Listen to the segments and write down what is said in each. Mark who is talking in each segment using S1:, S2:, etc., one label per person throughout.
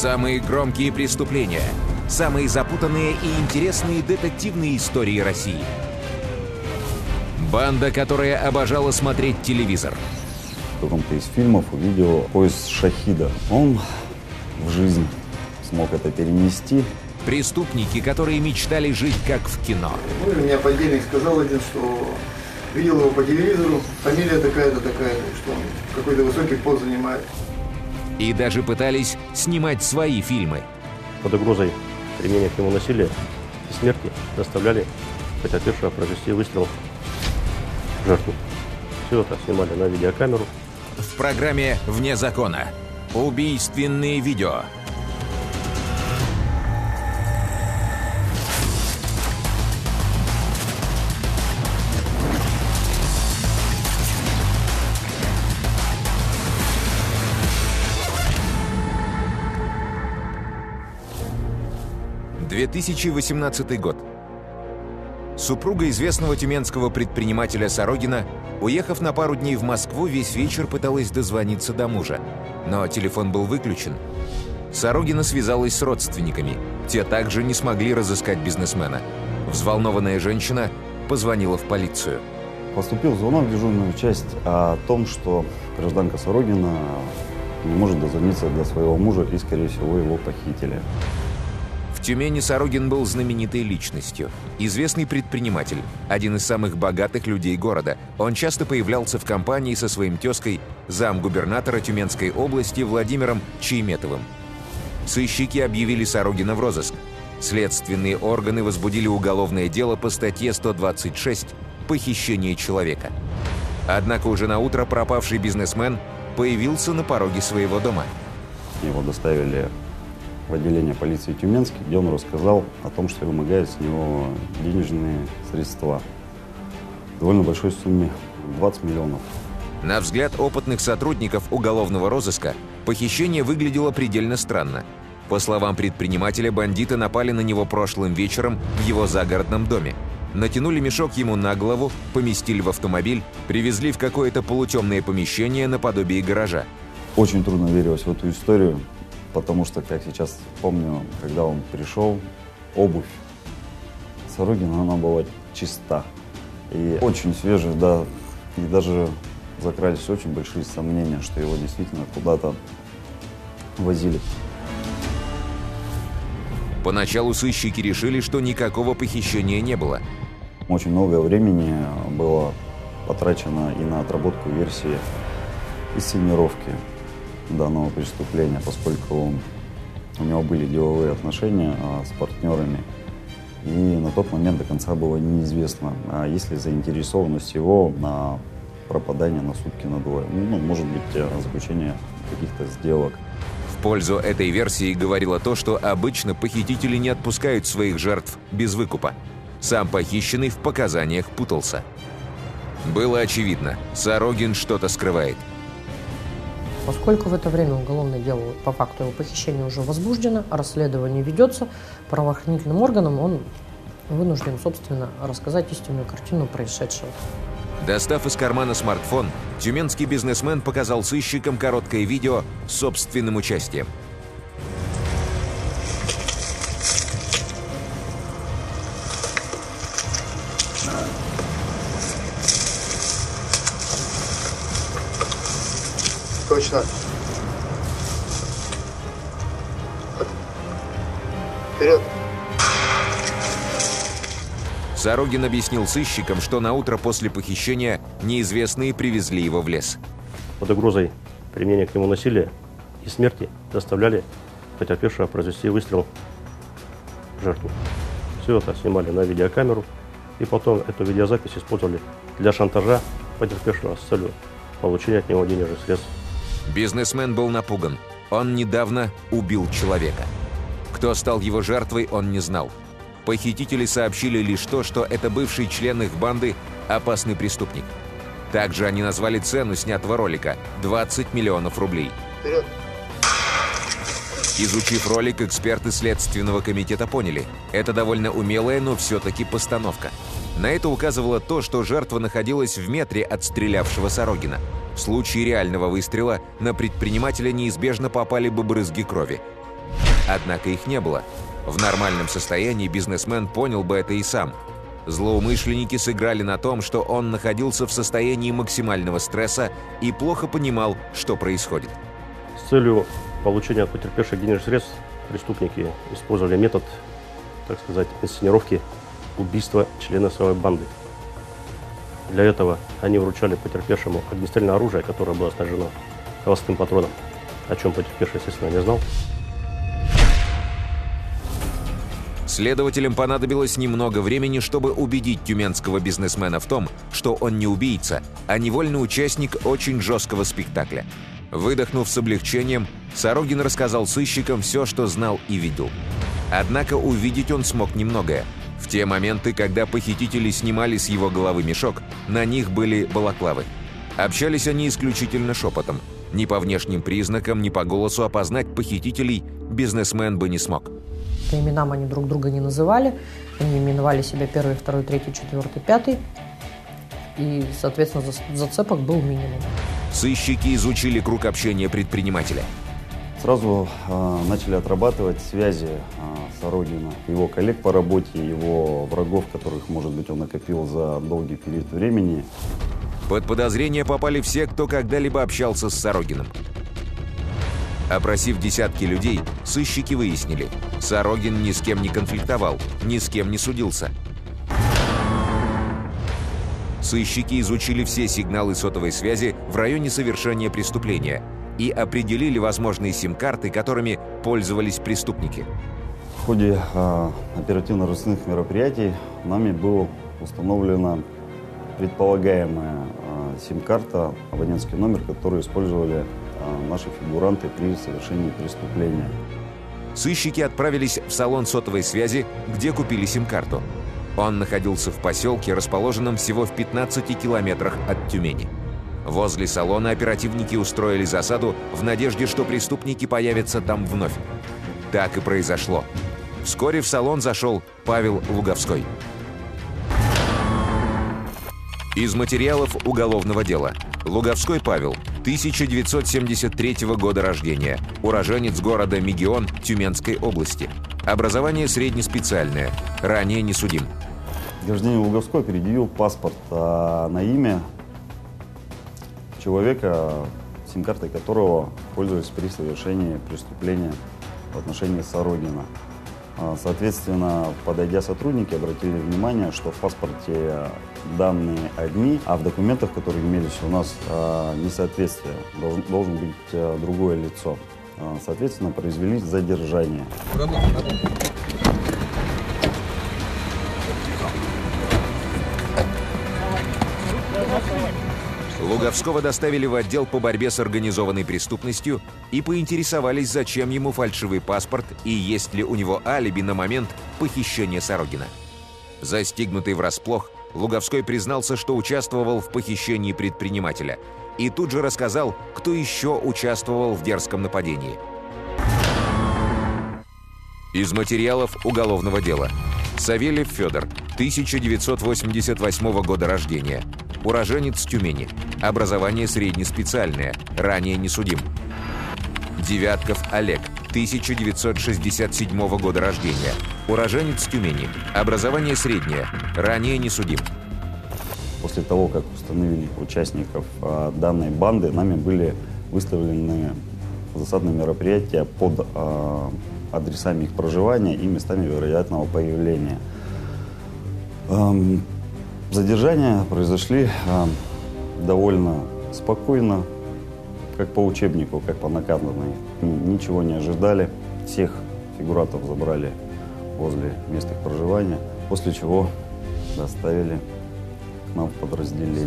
S1: Самые громкие преступления. Самые запутанные и интересные детективные истории России. Банда, которая обожала смотреть телевизор.
S2: В каком-то из фильмов увидел поезд Шахида. Он в жизнь смог это перенести.
S1: Преступники, которые мечтали жить как в кино.
S3: Ну, мне подельник сказал один, что видел его по телевизору, фамилия такая-то, такая-то, что он какой-то высокий пост занимает.
S1: И даже пытались снимать свои фильмы.
S4: Под угрозой применения к нему насилия и смерти заставляли потерпевшего провести выстрел в жертву. Все это снимали на видеокамеру.
S1: В программе «Вне закона». Убийственные видео. ...2018 год. Супруга известного тюменского предпринимателя Сорогина, уехав на пару дней в Москву, весь вечер пыталась дозвониться до мужа. Но телефон был выключен. Сорогина связалась с родственниками. Те также не смогли разыскать бизнесмена. Взволнованная женщина позвонила в полицию.
S2: Поступил звонок в дежурную часть о том, что гражданка Сорогина не может дозвониться до своего мужа и, скорее всего, его похитили.
S1: В Тюмени Сорогин был знаменитой личностью. Известный предприниматель, один из самых богатых людей города. Он часто появлялся в компании со своим тезкой, замгубернатора Тюменской области Владимиром Чайметовым. Сыщики объявили Сорогина в розыск. Следственные органы возбудили уголовное дело по статье 126 «Похищение человека». Однако уже на утро пропавший бизнесмен появился на пороге своего дома.
S2: Его доставили в отделение полиции Тюменский, где он рассказал о том, что вымогает с него денежные средства. В довольно большой сумме 20 миллионов.
S1: На взгляд опытных сотрудников уголовного розыска, похищение выглядело предельно странно. По словам предпринимателя, бандиты напали на него прошлым вечером в его загородном доме. Натянули мешок ему на голову, поместили в автомобиль, привезли в какое-то полутемное помещение наподобие гаража.
S2: Очень трудно верилось в эту историю, потому что, как сейчас помню, когда он пришел, обувь Сорогина, она была чиста. И очень свежая, да, и даже закрались очень большие сомнения, что его действительно куда-то возили.
S1: Поначалу сыщики решили, что никакого похищения не было.
S2: Очень много времени было потрачено и на отработку версии инсценировки данного преступления, поскольку у него были деловые отношения а, с партнерами. И на тот момент до конца было неизвестно, а есть ли заинтересованность его на пропадание на сутки на двое. Ну, может быть, э, заключение каких-то сделок.
S1: В пользу этой версии говорило то, что обычно похитители не отпускают своих жертв без выкупа. Сам похищенный в показаниях путался. Было очевидно, Сорогин что-то скрывает.
S5: Поскольку в это время уголовное дело по факту его похищения уже возбуждено, расследование ведется, правоохранительным органам он вынужден, собственно, рассказать истинную картину происшедшего.
S1: Достав из кармана смартфон, тюменский бизнесмен показал сыщикам короткое видео с собственным участием.
S3: Точно. Вперед.
S1: Сорогин объяснил сыщикам, что на утро после похищения неизвестные привезли его в лес.
S4: Под угрозой применения к нему насилия и смерти заставляли потерпевшего произвести выстрел в жертву. Все это снимали на видеокамеру и потом эту видеозапись использовали для шантажа потерпевшего с целью получения от него денежных средств.
S1: Бизнесмен был напуган. Он недавно убил человека. Кто стал его жертвой, он не знал. Похитители сообщили лишь то, что это бывший член их банды опасный преступник. Также они назвали цену снятого ролика – 20 миллионов рублей.
S3: Вперед.
S1: Изучив ролик, эксперты Следственного комитета поняли – это довольно умелая, но все-таки постановка. На это указывало то, что жертва находилась в метре от стрелявшего Сорогина. В случае реального выстрела на предпринимателя неизбежно попали бы брызги крови. Однако их не было. В нормальном состоянии бизнесмен понял бы это и сам. Злоумышленники сыграли на том, что он находился в состоянии максимального стресса и плохо понимал, что происходит.
S4: С целью получения от потерпевших денежных средств преступники использовали метод, так сказать, инсценировки убийства члена своей банды. Для этого они вручали потерпевшему огнестрельное оружие, которое было снаряжено холостым патроном, о чем потерпевший, естественно, не знал.
S1: Следователям понадобилось немного времени, чтобы убедить тюменского бизнесмена в том, что он не убийца, а невольный участник очень жесткого спектакля. Выдохнув с облегчением, Сорогин рассказал сыщикам все, что знал и видел. Однако увидеть он смог немногое. В те моменты, когда похитители снимали с его головы мешок, на них были балаклавы. Общались они исключительно шепотом. Ни по внешним признакам, ни по голосу опознать похитителей бизнесмен бы не смог.
S5: По именам они друг друга не называли. Они именовали себя первый, второй, третий, четвертый, пятый. И, соответственно, зацепок был минимум.
S1: Сыщики изучили круг общения предпринимателя.
S2: Сразу э, начали отрабатывать связи э, Сорогина, его коллег по работе, его врагов, которых, может быть, он накопил за долгий период времени.
S1: Под подозрение попали все, кто когда-либо общался с Сорогиным. Опросив десятки людей, сыщики выяснили, Сорогин ни с кем не конфликтовал, ни с кем не судился. Сыщики изучили все сигналы сотовой связи в районе совершения преступления и определили возможные сим-карты, которыми пользовались преступники.
S2: В ходе э, оперативно-розыскных мероприятий нами было установлена предполагаемая э, сим-карта, абонентский номер, который использовали а, наши фигуранты при совершении преступления.
S1: Сыщики отправились в салон сотовой связи, где купили сим-карту. Он находился в поселке, расположенном всего в 15 километрах от Тюмени. Возле салона оперативники устроили засаду в надежде, что преступники появятся там вновь. Так и произошло. Вскоре в салон зашел Павел Луговской. Из материалов уголовного дела. Луговской Павел, 1973 года рождения, уроженец города Мегион Тюменской области. Образование среднеспециальное, ранее не судим.
S2: Гражданин Луговской предъявил паспорт а, на имя человека, сим-картой которого пользовались при совершении преступления в отношении Сорогина. А, соответственно, подойдя сотрудники, обратили внимание, что в паспорте данные одни, а в документах, которые имелись у нас, а, несоответствие. Должен, должен быть а, другое лицо. Соответственно, произвели задержание.
S1: Луговского доставили в отдел по борьбе с организованной преступностью и поинтересовались, зачем ему фальшивый паспорт и есть ли у него алиби на момент похищения Сорогина. Застигнутый врасплох, Луговской признался, что участвовал в похищении предпринимателя и тут же рассказал, кто еще участвовал в дерзком нападении. Из материалов уголовного дела. Савельев Федор, 1988 года рождения, Уроженец Тюмени. Образование среднеспециальное. Ранее не судим. Девятков Олег. 1967 года рождения. Уроженец Тюмени. Образование среднее. Ранее не судим.
S2: После того, как установили участников а, данной банды, нами были выставлены засадные мероприятия под а, адресами их проживания и местами вероятного появления. Задержания произошли э, довольно спокойно, как по учебнику, как по наказанной. Ничего не ожидали. Всех фигурантов забрали возле мест их проживания, после чего доставили к нам в подразделение.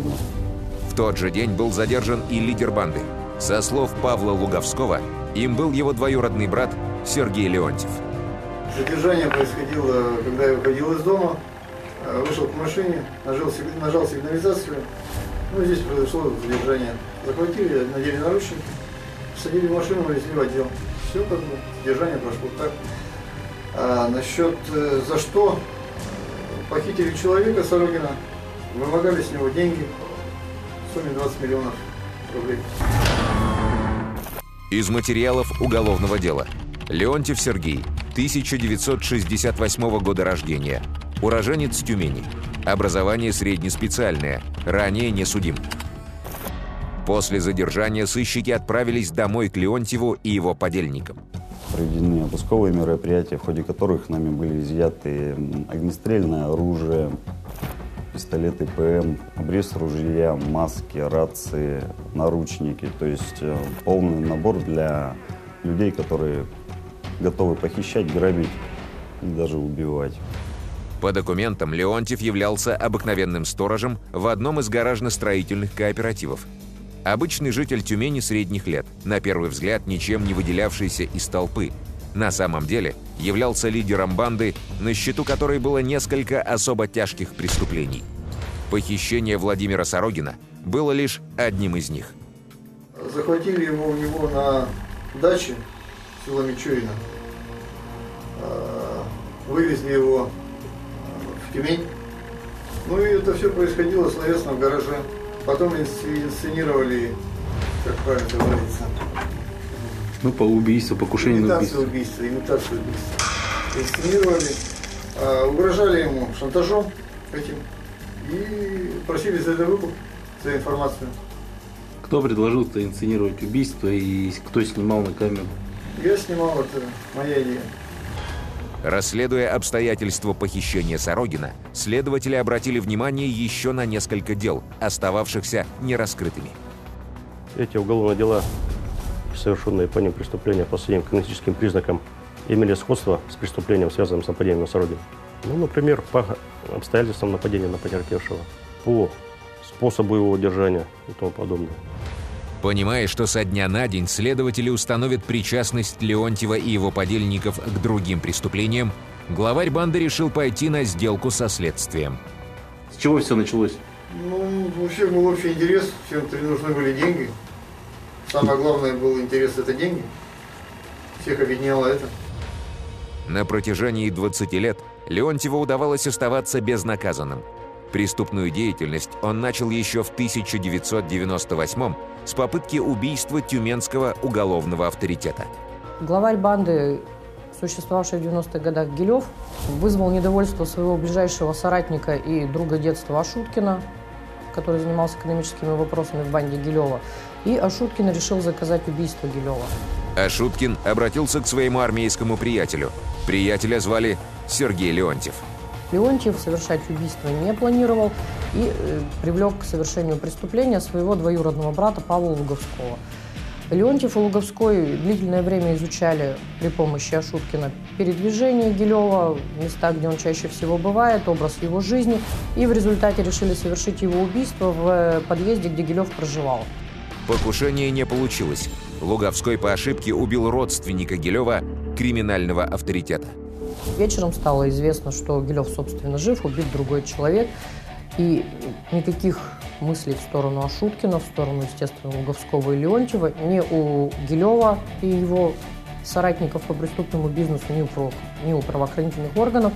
S1: В тот же день был задержан и лидер банды. Со слов Павла Луговского, им был его двоюродный брат Сергей Леонтьев.
S3: Задержание происходило, когда я выходил из дома. Э, вышел к машине, нажал, нажал сигнализацию. Ну, здесь произошло задержание. Захватили, надели наручники, садили в машину, везли в отдел. Все как бы, задержание прошло так. А насчет э, за что похитили человека Сорогина, вымогали с него деньги в сумме 20 миллионов рублей.
S1: Из материалов уголовного дела. Леонтьев Сергей, 1968 года рождения. Уроженец Тюмени. Образование среднеспециальное. Ранее не судим. После задержания сыщики отправились домой к Леонтьеву и его подельникам.
S2: Проведены обысковые мероприятия, в ходе которых нами были изъяты огнестрельное оружие, пистолеты ПМ, обрез ружья, маски, рации, наручники. То есть э, полный набор для людей, которые готовы похищать, грабить и даже убивать.
S1: По документам Леонтьев являлся обыкновенным сторожем в одном из гаражно-строительных кооперативов. Обычный житель Тюмени средних лет, на первый взгляд ничем не выделявшийся из толпы. На самом деле являлся лидером банды, на счету которой было несколько особо тяжких преступлений. Похищение Владимира Сорогина было лишь одним из них.
S3: Захватили его у него на даче села Мичурина. А, Вывезли его в Тюмень. Ну и это все происходило словесно в гараже. Потом инс- инсценировали, как правильно говорится,
S6: Ну, по убийству, покушение на убийство.
S3: убийства, имитацию убийства. Инсценировали, а, угрожали ему шантажом этим и просили за это выкуп, за информацию.
S6: Кто предложил-то инсценировать убийство и кто снимал на камеру?
S3: Я снимал, это моя идея.
S1: Расследуя обстоятельства похищения Сорогина, следователи обратили внимание еще на несколько дел, остававшихся нераскрытыми.
S4: Эти уголовные дела, совершенные по ним преступления по своим кинетическим признакам, имели сходство с преступлением, связанным с нападением на Сорогин. Ну, например, по обстоятельствам нападения на потерпевшего, по способу его удержания и тому подобное.
S1: Понимая, что со дня на день следователи установят причастность Леонтьева и его подельников к другим преступлениям, главарь банды решил пойти на сделку со следствием.
S6: С чего все началось?
S3: Ну, у всех был общий интерес, всем нужны были деньги. Самое главное был интерес это деньги. Всех объединяло это.
S1: На протяжении 20 лет Леонтьеву удавалось оставаться безнаказанным. Преступную деятельность он начал еще в 1998 с попытки убийства тюменского уголовного авторитета.
S5: Главарь банды, существовавший в 90-х годах Гилев, вызвал недовольство своего ближайшего соратника и друга детства Ашуткина, который занимался экономическими вопросами в банде Гилева. И Ашуткин решил заказать убийство Гилева.
S1: А Шуткин обратился к своему армейскому приятелю. Приятеля звали Сергей Леонтьев.
S5: Леонтьев совершать убийство не планировал и э, привлек к совершению преступления своего двоюродного брата Павла Луговского. Леонтьев и Луговской длительное время изучали при помощи Ашуткина передвижение Гилева, места, где он чаще всего бывает, образ его жизни, и в результате решили совершить его убийство в э, подъезде, где Гилев проживал.
S1: Покушение не получилось. Луговской по ошибке убил родственника Гилева, криминального авторитета.
S5: Вечером стало известно, что Гилев, собственно, жив, убит другой человек. И никаких мыслей в сторону Ашуткина, в сторону, естественно, Луговского и Леонтьева ни у Гилева и его соратников по преступному бизнесу, ни у, ни у правоохранительных органов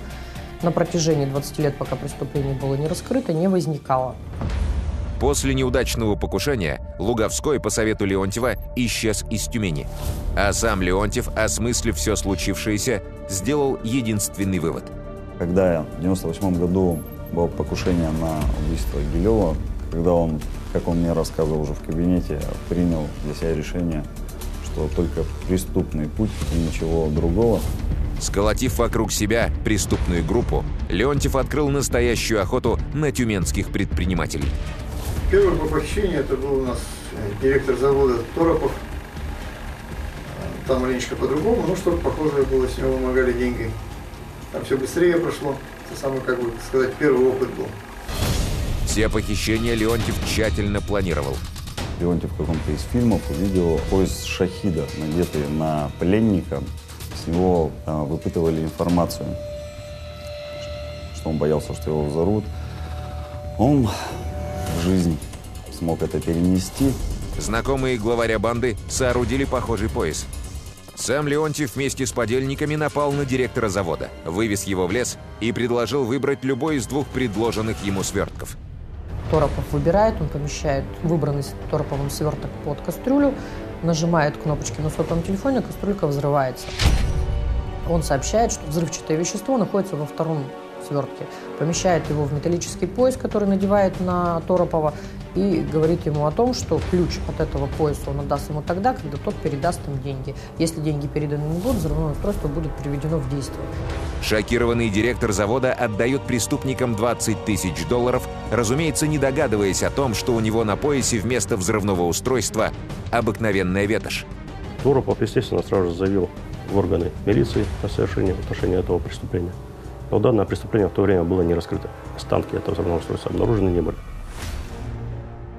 S5: на протяжении 20 лет, пока преступление было не раскрыто, не возникало.
S1: После неудачного покушения Луговской по совету Леонтьева исчез из Тюмени. А сам Леонтьев, осмыслив все случившееся, сделал единственный вывод.
S2: Когда в 98 году было покушение на убийство Гилева, когда он, как он мне рассказывал уже в кабинете, принял для себя решение, что только преступный путь и ничего другого,
S1: Сколотив вокруг себя преступную группу, Леонтьев открыл настоящую охоту на тюменских предпринимателей.
S3: Первый по похищению это был у нас э, директор завода Торопов. Там маленечко по-другому, но что-то похожее было, с него вымогали деньги. Там все быстрее прошло. Это самый, как бы сказать, первый опыт был.
S1: Все похищения Леонтьев тщательно планировал.
S2: Леонтьев в каком-то из фильмов увидел пояс шахида, надетый на пленника. С него а, выпытывали информацию, что он боялся, что его взорвут. Он в жизнь смог это перенести.
S1: Знакомые главаря банды соорудили похожий пояс. Сам Леонтьев вместе с подельниками напал на директора завода, вывез его в лес и предложил выбрать любой из двух предложенных ему свертков.
S5: Торопов выбирает, он помещает выбранный Тороповым сверток под кастрюлю, нажимает кнопочки на сотовом телефоне, кастрюлька взрывается. Он сообщает, что взрывчатое вещество находится во втором свертке, помещает его в металлический пояс, который надевает на Торопова, и говорит ему о том, что ключ от этого пояса он отдаст ему тогда, когда тот передаст им деньги. Если деньги переданы не будут, взрывное устройство будет приведено в действие.
S1: Шокированный директор завода отдает преступникам 20 тысяч долларов, разумеется, не догадываясь о том, что у него на поясе вместо взрывного устройства обыкновенная ветошь.
S4: Торопов, естественно, сразу же заявил в органы милиции о совершении в отношении этого преступления. Но данное преступление в то время было не раскрыто. Останки этого взрывного устройства обнаружены не были.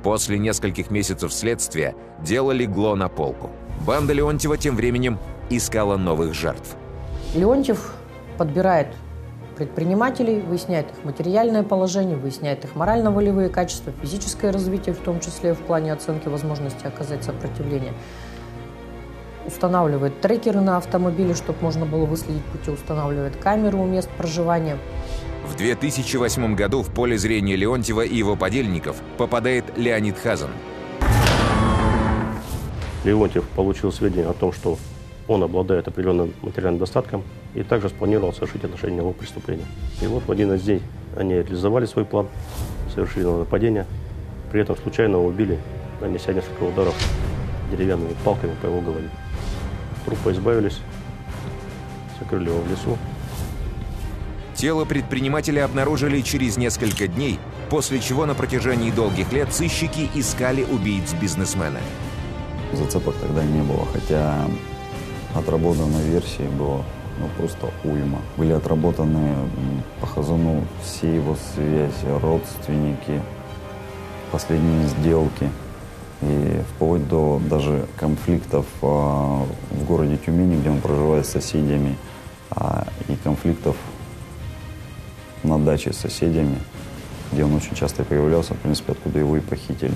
S1: После нескольких месяцев следствия дело легло на полку. Банда Леонтьева тем временем искала новых жертв.
S5: Леонтьев подбирает предпринимателей, выясняет их материальное положение, выясняет их морально-волевые качества, физическое развитие, в том числе в плане оценки возможности оказать сопротивление. Устанавливает трекеры на автомобиле, чтобы можно было выследить пути, устанавливает камеры у мест проживания.
S1: В 2008 году в поле зрения Леонтьева и его подельников попадает Леонид Хазан.
S4: Леонтьев получил сведения о том, что он обладает определенным материальным достатком и также спланировал совершить отношение него преступления. И вот в один из дней они реализовали свой план, совершили нападение, при этом случайно убили, нанеся несколько ударов деревянными палками по его голове. Трупа избавились, закрыли его в лесу,
S1: Тело предпринимателя обнаружили через несколько дней, после чего на протяжении долгих лет сыщики искали убийц бизнесмена.
S2: Зацепок тогда не было, хотя отработанной версии было ну, просто уйма. Были отработаны по Хазану все его связи, родственники, последние сделки. И вплоть до даже конфликтов а, в городе Тюмени, где он проживает с соседями, а, и конфликтов на даче с соседями, где он очень часто появлялся, в принципе, откуда его и похитили.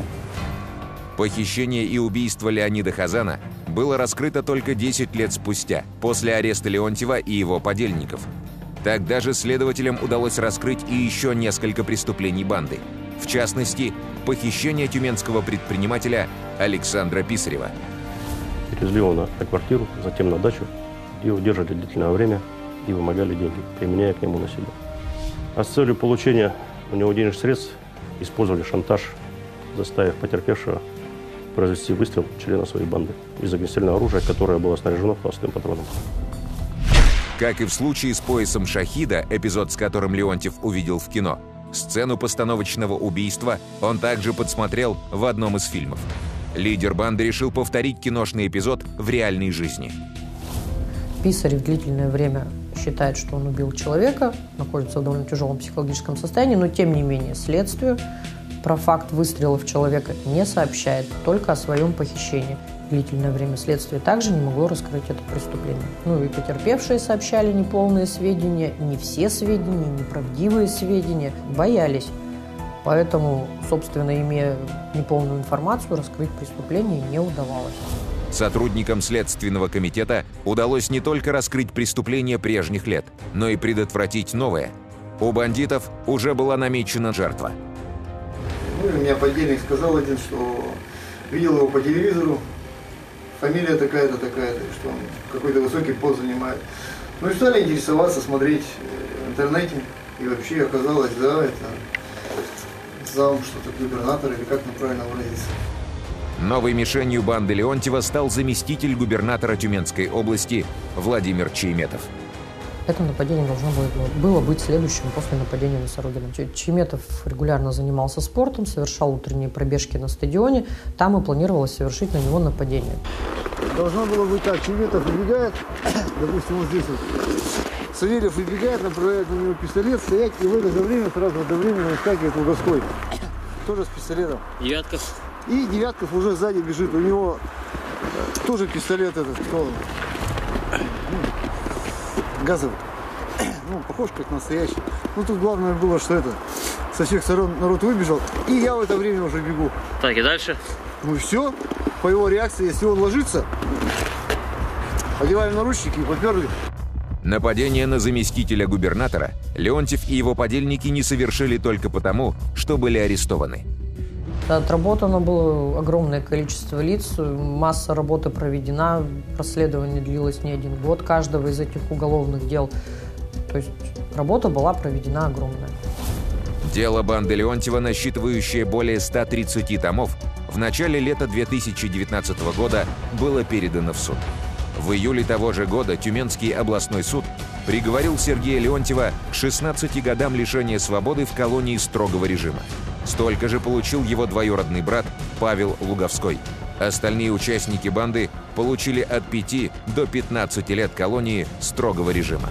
S1: Похищение и убийство Леонида Хазана было раскрыто только 10 лет спустя, после ареста Леонтьева и его подельников. Тогда же следователям удалось раскрыть и еще несколько преступлений банды. В частности, похищение тюменского предпринимателя Александра Писарева.
S4: Перевезли его на, на квартиру, затем на дачу, и удержали длительное время и вымогали деньги, применяя к нему насилие. А с целью получения у него денежных средств использовали шантаж, заставив потерпевшего произвести выстрел члена своей банды из огнестрельного оружия, которое было снаряжено холостым патроном.
S1: Как и в случае с поясом Шахида, эпизод с которым Леонтьев увидел в кино, сцену постановочного убийства он также подсмотрел в одном из фильмов. Лидер банды решил повторить киношный эпизод в реальной жизни.
S5: Писарев длительное время считает, что он убил человека, находится в довольно тяжелом психологическом состоянии, но тем не менее следствию про факт выстрелов человека не сообщает, только о своем похищении. Длительное время следствие также не могло раскрыть это преступление. Ну и потерпевшие сообщали неполные сведения, не все сведения, неправдивые сведения, боялись. Поэтому, собственно, имея неполную информацию, раскрыть преступление не удавалось.
S1: Сотрудникам Следственного комитета удалось не только раскрыть преступления прежних лет, но и предотвратить новое. У бандитов уже была намечена жертва.
S3: Ну, и меня подельник сказал один, что видел его по телевизору, фамилия такая-то, такая-то, что он какой-то высокий пост занимает. Ну и стали интересоваться, смотреть в интернете. И вообще оказалось, да, это зам что-то губернатор или как правильно выразиться.
S1: Новой мишенью банды Леонтьева стал заместитель губернатора Тюменской области Владимир Чейметов.
S5: Это нападение должно было, было быть следующим после нападения на Сорогина. Чеметов регулярно занимался спортом, совершал утренние пробежки на стадионе. Там и планировалось совершить на него нападение.
S3: Должно было быть так. Чеметов выбегает, допустим, вот здесь вот. Савельев выбегает, направляет на него пистолет, стоять, и в это же время сразу одновременно выскакивает Луговской. Тоже с пистолетом.
S6: Девятков.
S3: И Девятков уже сзади бежит. У него тоже пистолет этот, кто ну, газовый. Ну, похож как настоящий. Ну, тут главное было, что это, со всех сторон народ выбежал, и я в это время уже бегу.
S6: Так, и дальше?
S3: Ну все. По его реакции, если он ложится, одеваем наручники и поперли.
S1: Нападение на заместителя губернатора Леонтьев и его подельники не совершили только потому, что были арестованы.
S5: Отработано было огромное количество лиц, масса работы проведена, расследование длилось не один год каждого из этих уголовных дел. То есть работа была проведена огромная.
S1: Дело банды Леонтьева, насчитывающее более 130 томов, в начале лета 2019 года было передано в суд. В июле того же года Тюменский областной суд приговорил Сергея Леонтьева к 16 годам лишения свободы в колонии строгого режима. Столько же получил его двоюродный брат Павел Луговской. Остальные участники банды получили от 5 до 15 лет колонии строгого режима.